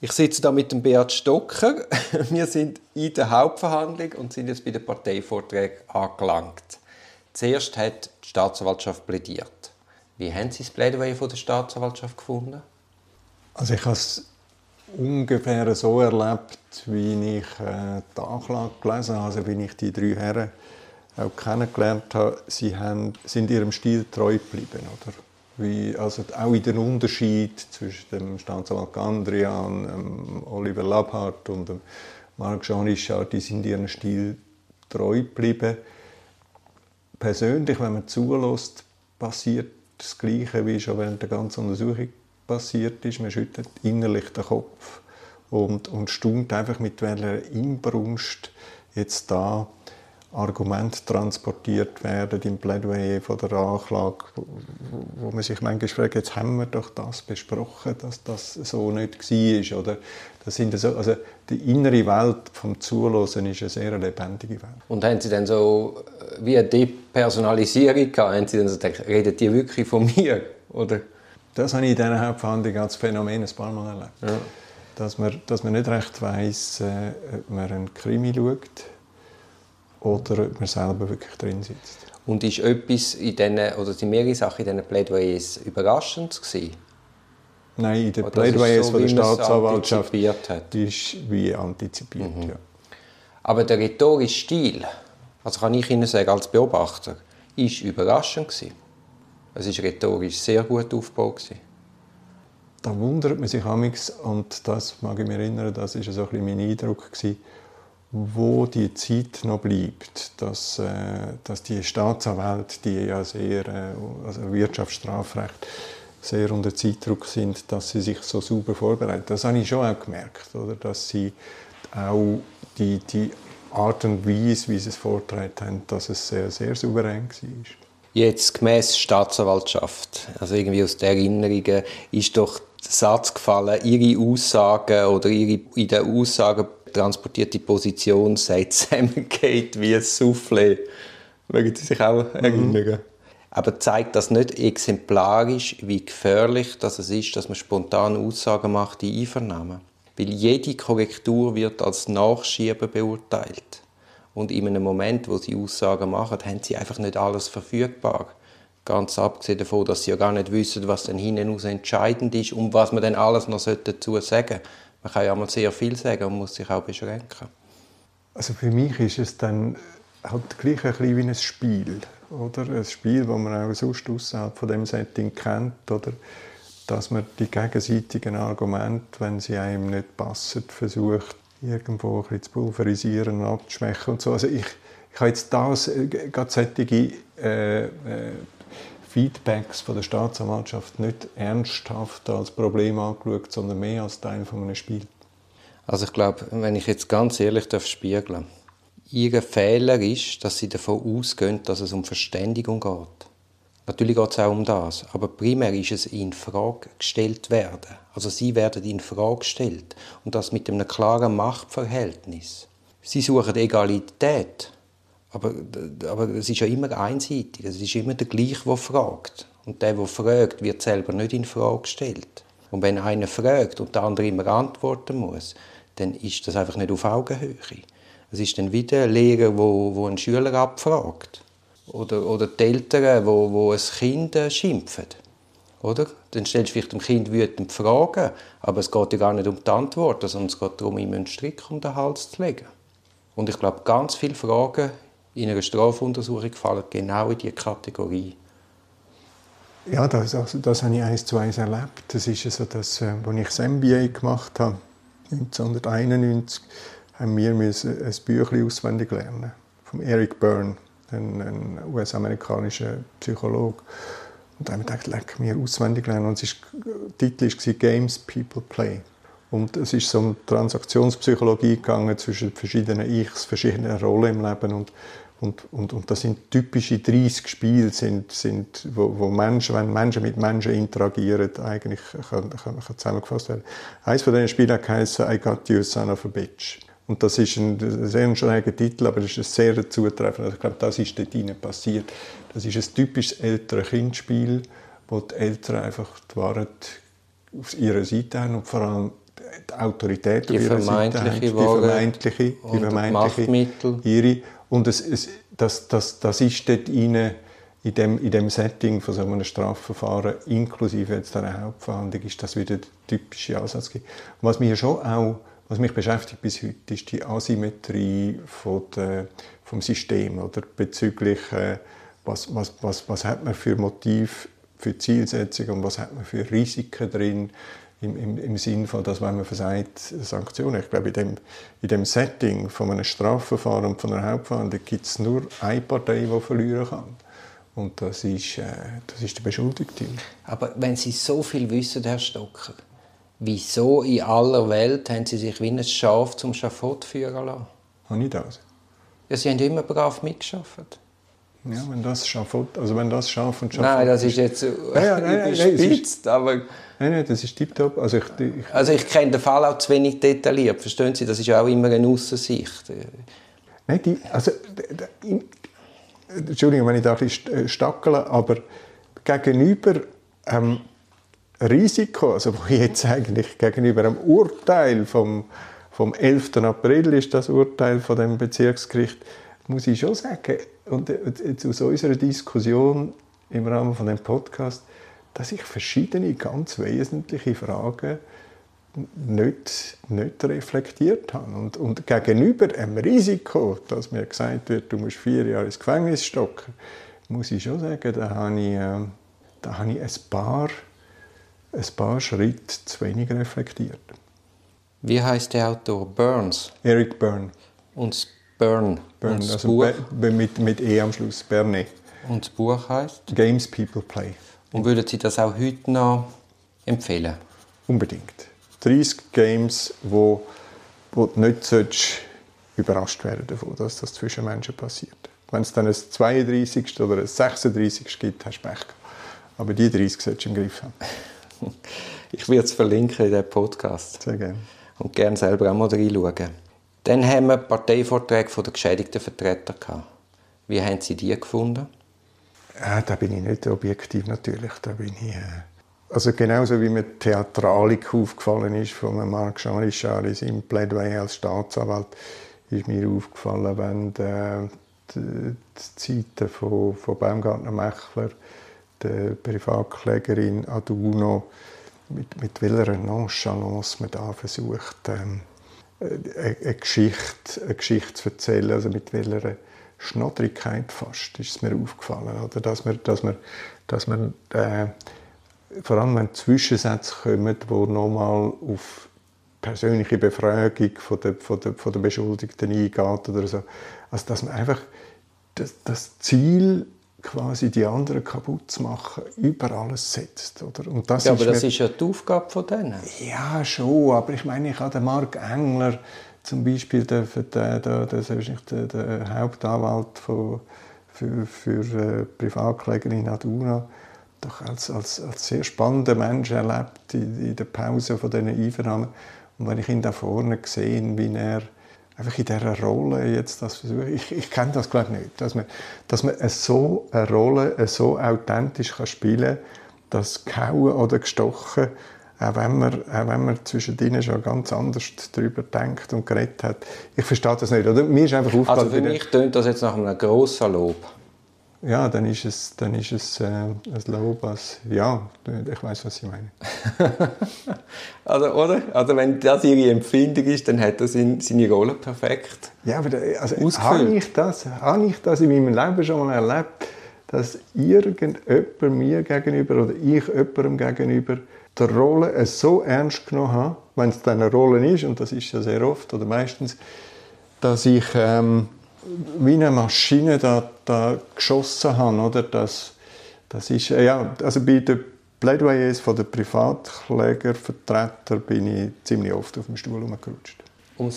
Ich sitze da mit dem Beat Stocker. Wir sind in der Hauptverhandlung und sind jetzt bei den Parteivorträgen angelangt. Zuerst hat die Staatsanwaltschaft plädiert. Wie haben Sie das Plädoyer von der Staatsanwaltschaft gefunden? Also ich habe es ungefähr so erlebt, wie ich äh, die Anklage gelesen habe, also wie ich die drei Herren auch kennengelernt habe. Sie haben, sind ihrem Stil treu geblieben, oder? Wie, also auch in den Unterschied zwischen dem Staatsanwalt Gandrian, ähm, Oliver Labhardt und dem Marc Jean Richard, die sind ihrem Stil treu geblieben. Persönlich, wenn man zulässt, passiert das Gleiche, wie schon während der ganzen Untersuchung passiert ist. Man schüttelt innerlich den Kopf und, und staunt einfach, mit welcher Inbrunst jetzt da Argumente transportiert werden im Plädoyer von der Anklage, wo man sich manchmal fragt, jetzt haben wir doch das besprochen, dass das so nicht war. Oder das sind so, also die innere Welt vom Zuhören ist eine sehr lebendige Welt. Und haben Sie dann so äh, wie eine Depersonalisierung gehabt? Haben Sie dann so gedacht, redet ihr wirklich von mir? Oder? Das habe ich in dieser Hauptverhandlung als Phänomen ein paar Mal erlebt. Ja. Dass, man, dass man nicht recht weiss, äh, ob man einen Krimi schaut oder ob man selber wirklich drin sitzt. Und ist etwas in diesen, oder sind mehrere Sachen in diesen Plädoyers überraschend gewesen? Nein, in den Plädoyers so, von der Staatsanwaltschaft hat. ist wie antizipiert, mhm. ja. Aber der rhetorische Stil, also kann ich Ihnen sagen, als Beobachter, ist überraschend gewesen. Es ist rhetorisch sehr gut aufgebaut gewesen. Da wundert man sich amigs und das mag ich mich erinnern, das ist so ein bisschen mein Eindruck gewesen, wo die Zeit noch bleibt, dass, äh, dass die Staatsanwälte, die ja sehr, äh, also Wirtschaftsstrafrecht, sehr unter Zeitdruck sind, dass sie sich so super vorbereiten. Das habe ich schon auch gemerkt, oder? dass sie auch die, die Art und Weise, wie sie es vorgetragen haben, dass es sehr, sehr souverän war. Jetzt gemäß Staatsanwaltschaft, also irgendwie aus den Erinnerungen, ist doch der Satz gefallen, ihre Aussagen oder ihre in den Aussagen transportierte Position sei zusammengeht wie ein Soufflé. Mögen Sie sich auch erinnern? Mhm. Aber zeigt das nicht exemplarisch, wie gefährlich das ist, dass man spontan Aussagen macht in Einvernahmen? Weil jede Korrektur wird als Nachschieben beurteilt. Und in einem Moment, wo sie Aussagen machen, haben sie einfach nicht alles verfügbar. Ganz abgesehen davon, dass sie ja gar nicht wissen, was dann hinten raus entscheidend ist und was man dann alles noch dazu sagen sollte. Man kann ja mal sehr viel sagen und muss sich auch beschränken. Also für mich ist es dann halt gleich ein bisschen wie ein Spiel. Oder? Ein Spiel, das man auch sonst außerhalb von dem Setting kennt. Oder? Dass man die gegenseitigen Argumente, wenn sie einem nicht passen, versucht, irgendwo ein bisschen zu pulverisieren und abzuschwächen. Und so. Also ich, ich habe jetzt das, äh, gerade solche äh, äh, Feedbacks von der Staatsanwaltschaft nicht ernsthaft als Problem angeschaut, sondern mehr als Teil von einem Spiel. Also ich glaube, wenn ich jetzt ganz ehrlich darf spiegeln Ihr Fehler ist, dass Sie davon ausgehen, dass es um Verständigung geht. Natürlich geht es auch um das, aber primär ist es in Frage gestellt werden. Also Sie werden in Frage gestellt und das mit einem klaren Machtverhältnis. Sie suchen Egalität, aber, aber es ist ja immer einseitig. Es ist immer der Gleiche, der fragt. Und der, der fragt, wird selber nicht in Frage gestellt. Und wenn einer fragt und der andere immer antworten muss, dann ist das einfach nicht auf Augenhöhe. Es ist dann wieder ein Lehrer, wo, wo einen Schüler abfragt. Oder, oder die Eltern, wo, wo ein Kind äh, schimpfen. Oder? Dann stellst du vielleicht dem Kind wütend Fragen, aber es geht ja gar nicht um die Antwort, sondern es geht darum, ihm einen Strick um den Hals zu legen. Und ich glaube, ganz viele Fragen in einer Strafuntersuchung fallen genau in diese Kategorie. Ja, das, also, das habe ich eins zu eins erlebt. Das ist so, dass, äh, als ich das MBA gemacht habe, 1991, haben wir ein Büchlein auswendig lernen von Eric Byrne, ein, ein US-amerikanischer Psychologe. Und da habe ich gedacht, mir auswendig lernen. Und ist, der Titel war «Games People Play». Und es ist so um Transaktionspsychologie gegangen zwischen verschiedenen Ichs, verschiedenen Rollen im Leben. Und und, und, und das sind typische 30 Spiele, sind, sind, wo, wo Menschen, wenn Menschen mit Menschen interagieren, eigentlich kann, kann, kann zusammengefasst werden. Eines von diesen Spielen heisst «I got you, son of a bitch». Und das ist ein sehr schräger Titel, aber es ist ein sehr zutreffend. Also ich glaube, das ist dort hinein passiert. Das ist ein typisches ältere Kindspiel, wo die Eltern einfach die Wahrheit auf ihrer Seite haben und vor allem die Autorität die vermeintliche Seite haben, die vermeintliche, die vermeintliche ihre. Und es, es, das, das, das ist dort in dem, in dem Setting von so einem Strafverfahren, inklusive jetzt einer Hauptverhandlung, ist das wieder der typische Ansatz. Was mich schon auch, was mich beschäftigt bis heute, ist die Asymmetrie von der, vom System oder bezüglich äh, was, was, was, was hat man für Motiv für Zielsetzung und was hat man für Risiken drin im, im, im Sinn von, dass wenn man versagt, Sanktionen. Ich glaube, in dem, in dem Setting von einem Strafverfahren und von einer Hauptverhandlung gibt es nur eine Partei, die verlieren kann. Und das ist, äh, das ist der Beschuldigte. Aber wenn Sie so viel wissen, Herr Stocker, wieso in aller Welt haben Sie sich wie ein Schaf zum Schafott führen lassen? Habe ich das? Ja, Sie haben immer brav mitgearbeitet. Ja, wenn das Schafott, also wenn das Schaf und Schafott... Nein, das ist jetzt so ja, nein, überspitzt, nein, aber... Nein, nein, das ist tiptop. Also ich, ich, also ich kenne den Fall auch zu wenig detailliert, verstehen Sie? Das ist ja auch immer eine Aussicht. Nein, die, also... Entschuldigung, wenn ich da ein bisschen stackele, aber gegenüber ähm, Risiko, also wo jetzt eigentlich gegenüber einem Urteil vom, vom 11. April ist das Urteil von dem Bezirksgericht, muss ich schon sagen, und jetzt aus unserer Diskussion im Rahmen von dem Podcast, dass ich verschiedene ganz wesentliche Fragen nicht, nicht reflektiert habe. Und, und gegenüber einem Risiko, dass mir gesagt wird, du musst vier Jahre ins Gefängnis stocken, muss ich schon sagen, da habe ich, äh, da habe ich ein, paar, ein paar Schritte zu wenig reflektiert. Wie heißt der Autor? Burns? Eric Byrne. Und Burn. Burn, also Buch, mit, mit E am Schluss, Berne. Und das Buch heißt? Games People Play. Und würden Sie das auch heute noch empfehlen? Unbedingt. 30 Games, wo, wo du nicht überrascht werden davon, dass das zwischen Menschen passiert. Wenn es dann ein 32. oder ein 36. gibt, hast du Pech Aber die 30 solltest du im Griff haben. Ich werde es verlinken in diesem Podcast. Sehr gerne. Und gerne selber auch mal reinschauen. Dann haben wir Parteivorträge der geschädigten Vertreter. Gehabt. Wie haben Sie die gefunden? Ja, da bin ich nicht objektiv natürlich. Da bin ich, äh also genauso wie mir Theatralik aufgefallen ist von Marc Jean Richard seinem Plädoyer als Staatsanwalt, ist mir aufgefallen, wenn die, die, die Zeiten von, von Baumgartner Mechler, der Privatklägerin Aduno, mit, mit welcher Nonchalance man da versucht, ähm, eine, Geschichte, eine Geschichte zu erzählen, also mit welcher Schnoddrigkeit fast ist es mir aufgefallen, oder? dass man, dass man, dass man äh, vor allem wenn Zwischensätze kommen, die nochmal auf persönliche Befragung von der, von der, von der Beschuldigten eingeht oder so, also dass man einfach das, das Ziel quasi die anderen kaputt zu machen, über alles setzt. Oder? Und das ja, aber ist das ist ja die Aufgabe von denen. Ja, schon, aber ich meine, ich habe den Mark Engler zum Beispiel, der, der, der, der, der Hauptanwalt von, für, für äh, Privatkläger in Aduna, doch als, als, als sehr spannender Mensch erlebt in, in der Pause von diesen Einvernahmen. Und wenn ich ihn da vorne sehe, wie er einfach in dieser Rolle jetzt das versuchen. Ich, ich kenne das glaube nicht, dass man, dass man so eine Rolle so authentisch kann spielen kann, dass gehauen oder gestochen, auch wenn man, auch wenn man zwischendrin schon ganz anders darüber denkt und geredet hat. Ich verstehe das nicht. Oder? Mir ist einfach also für mich tönt das jetzt nach einem grossen Lob ja, dann ist es, dann ist es äh, ein Lob als, ja, ich weiß, was Sie meinen. also, oder? Also, wenn das Ihre Empfindung ist, dann hat er seine Rolle perfekt Ja, aber also, habe ich, das, habe ich das in meinem Leben schon mal erlebt, dass irgendjemand mir gegenüber oder ich jemandem gegenüber die Rolle so ernst genommen habe, wenn es dann eine Rolle ist, und das ist ja sehr oft oder meistens, dass ich... Ähm, wie eine Maschine da, da geschossen habe. Oder? Das, das ist, ja, also bei den Plädoyers von den Privatklägervertretern bin ich ziemlich oft auf dem Stuhl herumgerutscht. Um,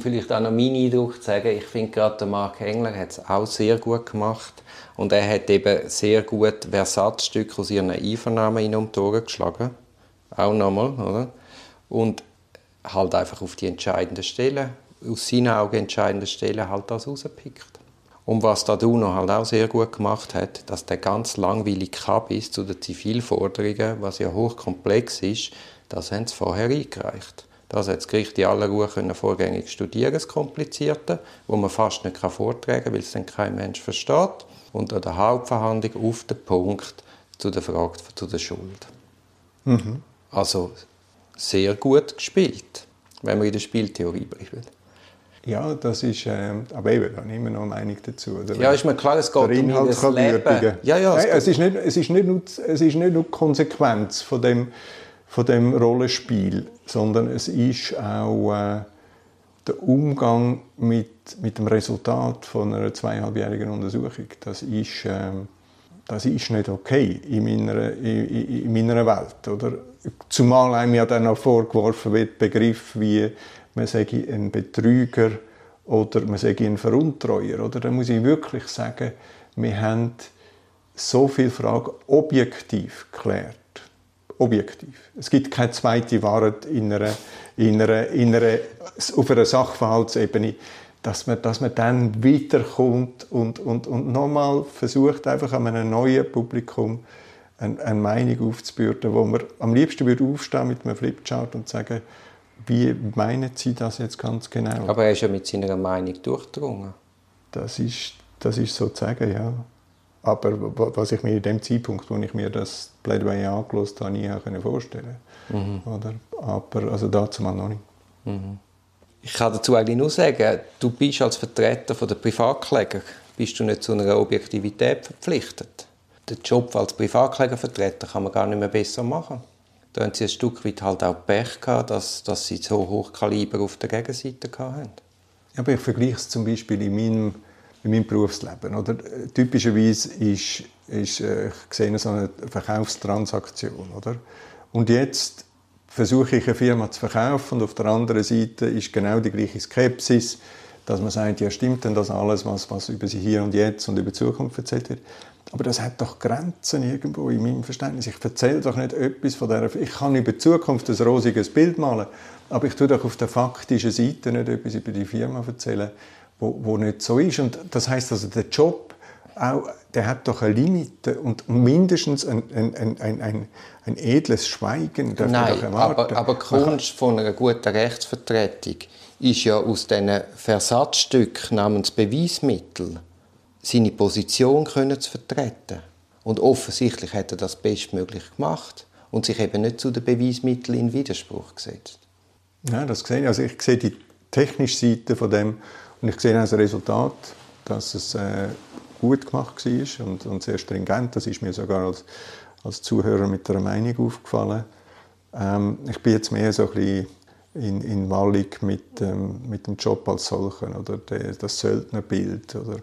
vielleicht auch noch meinen Eindruck zu sagen, ich finde gerade der Mark Engler hat es auch sehr gut gemacht und er hat eben sehr gut Versatzstücke aus ihren Einvernahmen in um Ohren geschlagen. Auch nochmal, oder? Und halt einfach auf die entscheidenden Stellen aus seinen Augen entscheidenden Stellen halt das rauspickt. Und was da Duno halt auch sehr gut gemacht hat, dass der ganz langweilige Kabis zu den Zivilforderungen, was ja hochkomplex ist, das haben sie vorher eingereicht. Das hat das Gericht in aller Ruhe können vorgängig studieren, das Komplizierte, wo man fast nicht vortragen kann, weil es dann kein Mensch versteht. Und an der Hauptverhandlung auf den Punkt zu der Frage zu der Schuld. Mhm. Also sehr gut gespielt, wenn wir in der Spieltheorie bleiben. Ja, das ist, äh, aber eben, da immer noch eine Meinung dazu. Oder? Ja, ist mir klar, es geht um das Leben. Ja, ja, es, Nein, es, ist nicht, es, ist nicht nur, es ist nicht nur die Konsequenz von dem, von dem Rollenspiel, sondern es ist auch äh, der Umgang mit, mit dem Resultat von einer zweieinhalbjährigen Untersuchung. Das ist, äh, das ist nicht okay in meiner, in, in meiner Welt. Oder? Zumal einem ja dann auch vorgeworfen wird, Begriff wie man sage ein Betrüger oder man sage ein Veruntreuer. Oder? Da muss ich wirklich sagen, wir haben so viele Fragen objektiv geklärt. Objektiv. Es gibt keine zweite Wahrheit in einer, in einer, in einer, auf einer Sachverhaltsebene, dass man, dass man dann weiterkommt und, und, und nochmal versucht, einfach an einem neuen Publikum eine, eine Meinung aufzubürden, wo man am liebsten würde aufstehen mit einem Flipchart und sagen, wie meinen Sie das jetzt ganz genau? Aber er ist ja mit seiner Meinung durchdrungen. Das ist, das ist so zu sagen, ja. Aber was ich mir in dem Zeitpunkt, wo ich mir das Plädoyer angelost habe, nie vorstellen mhm. Oder? Aber also dazu mal noch nicht. Mhm. Ich kann dazu eigentlich nur sagen, du bist als Vertreter der Privatkläger bist du nicht zu einer Objektivität verpflichtet. Den Job als Privatklägervertreter kann man gar nicht mehr besser machen da haben sie ein Stück weit halt auch Pech gehabt, dass, dass sie so Hochkaliber auf der Gegenseite hatten. Aber ich vergleiche es zum Beispiel in meinem, in meinem Berufsleben. Oder? Typischerweise ist, ist äh, ich sehe so eine Verkaufstransaktion. Oder? Und jetzt versuche ich eine Firma zu verkaufen und auf der anderen Seite ist genau die gleiche Skepsis, dass man sagt, ja stimmt denn das alles, was, was über sie hier und jetzt und über die Zukunft erzählt wird. Aber das hat doch Grenzen irgendwo in meinem Verständnis. Ich erzähle doch nicht etwas von der. Ich kann über die Zukunft ein rosiges Bild malen, aber ich tue doch auf der faktischen Seite nicht etwas über die Firma erzählen, wo, wo nicht so ist. Und das heißt also, der Job auch, der hat doch eine Limite und mindestens ein, ein, ein, ein, ein edles Schweigen darf Nein, doch erwarten. Aber, aber Kunst von einer guten Rechtsvertretung ist ja aus diesen Versatzstücken namens Beweismittel seine Position können zu vertreten. Und offensichtlich hat er das bestmöglich gemacht und sich eben nicht zu den Beweismitteln in Widerspruch gesetzt. Ja, das sehe ich. Also ich sehe die technische Seite von dem und ich sehe als Resultat, dass es äh, gut gemacht war und, und, sehr stringent. Das ist mir sogar als, als Zuhörer mit der Meinung aufgefallen. Ähm, ich bin jetzt mehr so ein bisschen in, in Wallig mit, ähm, mit dem Job als solchen oder der, das Söldnerbild oder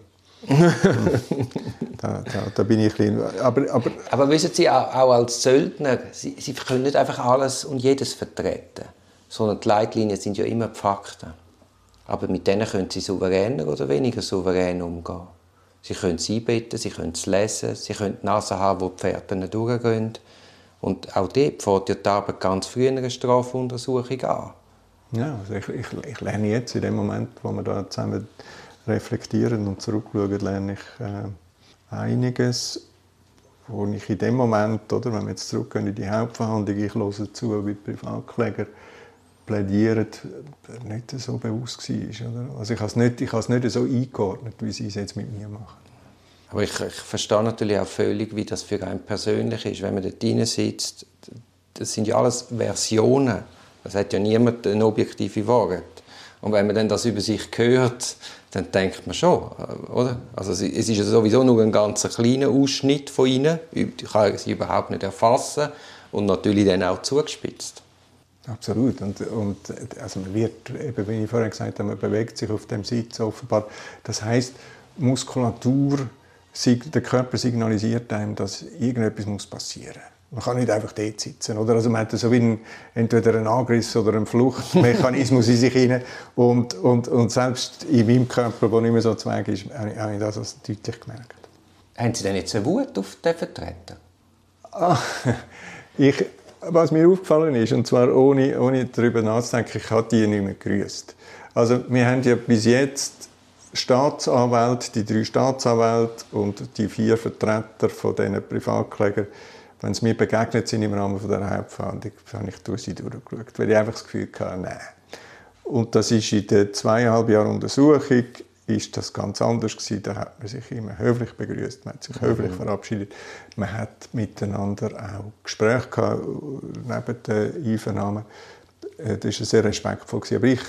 da, da, da, bin ich ein aber, aber, aber wissen Sie, auch, auch als Söldner, Sie, Sie können nicht einfach alles und jedes vertreten, sondern die Leitlinien sind ja immer die Fakten. Aber mit denen können Sie souveräner oder weniger souverän umgehen. Sie können es einbetten, Sie können es lesen, Sie können die Nase haben, wo die Pferde durchgehen. Und auch dort fängt ja die Arbeit ganz früh eine Strafuntersuchung an. Ja, also ich, ich, ich lerne jetzt in dem Moment, wo wir da zusammen reflektieren und zurückschauen, lerne ich äh, einiges, wo ich in dem Moment, oder, wenn wir jetzt zurückgehen in die Hauptverhandlung, ich höre zu, wie die Privatkläger plädieren, nicht so bewusst war. Oder? Also ich habe es nicht, ich habe es nicht so eingeordnet, wie sie es jetzt mit mir machen. Aber ich, ich verstehe natürlich auch völlig, wie das für einen persönlich ist, wenn man dort drin sitzt. Das sind ja alles Versionen. Das hat ja niemand eine objektive Wahrheit. Und wenn man dann das über sich hört, dann denkt man schon, oder? Also es ist sowieso nur ein ganz kleiner Ausschnitt von ihnen. Ich kann sie überhaupt nicht erfassen und natürlich dann auch zugespitzt. Absolut. Und, und also man wird, eben, wie ich vorhin gesagt habe, man bewegt sich auf dem Sitz offenbar. Das heißt, Muskulatur, der Körper signalisiert einem, dass irgendetwas passieren muss. Man kann nicht einfach dort sitzen. Oder? Also man hat so wie einen, entweder einen Angriff oder einen Fluchtmechanismus in sich hinein. Und, und, und selbst in meinem Körper, der nicht mehr so zweig ist, habe ich das also deutlich gemerkt. Haben Sie denn jetzt eine Wut auf den Vertreter? Ah, ich, was mir aufgefallen ist, und zwar ohne, ohne darüber nachzudenken, ich habe die nicht mehr gegrüßt. Also wir haben ja bis jetzt Staatsanwälte, die drei Staatsanwälte und die vier Vertreter von diesen Privatklägern wenn sie mir begegnet sind im Rahmen von der Hauptverhandlung, habe ich durch sie durchgeschaut, weil ich einfach das Gefühl hatte, nein. Und das ist in den zweieinhalb Jahren Untersuchung ist das ganz anders gewesen. Da hat man sich immer höflich begrüßt, man hat sich höflich mhm. verabschiedet, man hat miteinander auch Gespräche gehabt, neben der Einvernahme. Äh, das war sehr respektvoll gewesen. aber ich,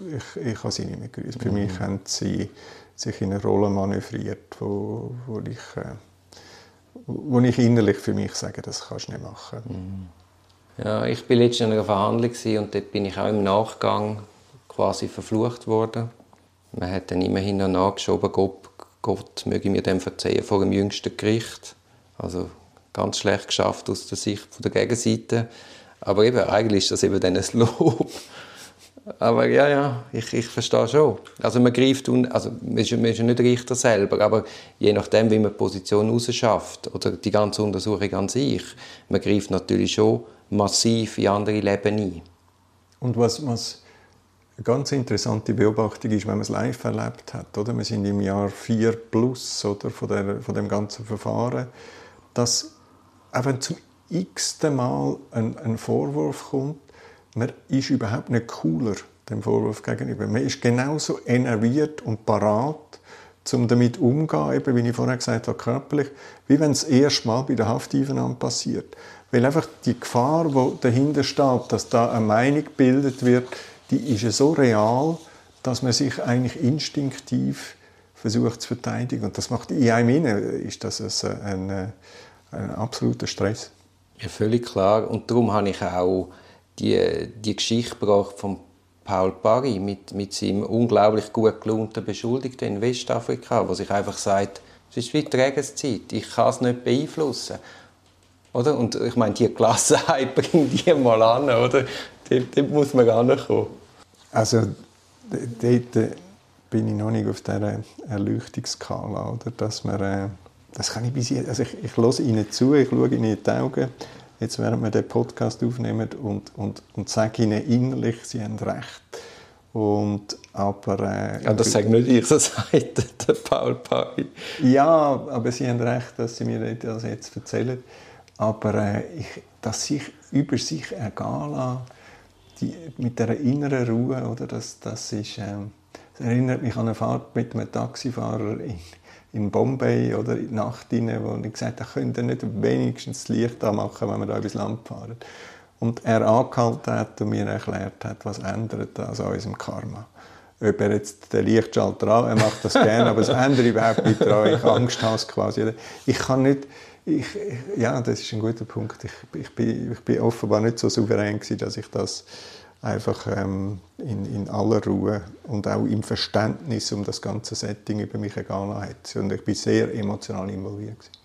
ich, ich habe sie nicht mehr gegrüßt. Für mhm. mich haben sie sich in eine Rolle manövriert, wo, wo ich äh, wo ich innerlich für mich sage, das kannst du nicht machen. Mhm. Ja, ich war letztens in einer Verhandlung und dort bin ich auch im Nachgang quasi verflucht worden. Man hat dann immerhin noch nachgeschoben, Gott, Gott möge mir dem verzeihen vor dem jüngsten Gericht. Also ganz schlecht geschafft aus der Sicht der Gegenseite. Aber eben, eigentlich ist das eben dann ein Lob. Aber ja, ja, ich, ich verstehe schon. Also man greift, also man ist, man ist nicht Richter selber, aber je nachdem, wie man die Position rausschafft oder die ganze Untersuchung an sich, man greift natürlich schon massiv in andere Leben ein. Und was, was eine ganz interessante Beobachtung ist, wenn man es live erlebt hat, oder? Wir sind im Jahr 4 plus oder, von, der, von dem ganzen Verfahren, dass wenn zum x-ten Mal ein, ein Vorwurf kommt, man ist überhaupt nicht cooler dem Vorwurf gegenüber. Man ist genauso enerviert und parat, um damit umzugehen, eben, wie ich vorher gesagt habe, körperlich, wie wenn es erst Mal bei der Hafteinvernahme passiert. Weil einfach die Gefahr, die dahinter steht, dass da eine Meinung gebildet wird, die ist ja so real, dass man sich eigentlich instinktiv versucht zu verteidigen. Und das macht in einem innen, ist das ein, ein, ein absoluter Stress. Ja, völlig klar. Und darum habe ich auch die, die Geschichte gebracht von Paul Pari mit, mit seinem unglaublich gut gelaunten Beschuldigten in Westafrika, wo sich einfach sagt, es ist wie Trägerszeit, ich kann es nicht beeinflussen. Oder? Und ich meine, die Gelassenheit bringt die mal an, oder? Dort, dort muss man gar nicht kommen. Also, dort äh, bin ich noch nicht auf dieser Erleuchtungsskala, oder? Dass man, äh, das kann ich bis jetzt, also ich, ich höre ihnen zu, ich schaue ihnen in die Augen jetzt während wir den Podcast aufnehmen und, und, und sage ihnen innerlich, sie haben recht. Und, aber, äh, ja, das sage nicht ich, das sagt der Paul Pari. Ja, aber sie haben recht, dass sie mir das jetzt erzählen. Aber äh, ich, dass sich über sich ergehen lassen, die, mit dieser inneren Ruhe, oder, das, das, ist, äh, das erinnert mich an eine Fahrt mit einem Taxifahrer in, in Bombay oder in die Nacht rein, wo ich gesagt habe, könnt ihr nicht wenigstens das Licht anmachen, wenn wir da übers Land fahren. Und er angehalten hat und mir erklärt hat, was ändert das an unserem Karma. Ob er jetzt den Lichtschalter an, er macht das gerne, aber es ändert überhaupt nicht daran, ich Angst habe quasi. Ich kann nicht, ich, ja, das ist ein guter Punkt. Ich, ich, bin, ich bin offenbar nicht so souverän gewesen, dass ich das einfach ähm, in, in, aller Ruhe und auch im Verständnis um das ganze Setting über mich ergehen hat. Und ich bin sehr emotional involviert. Gewesen.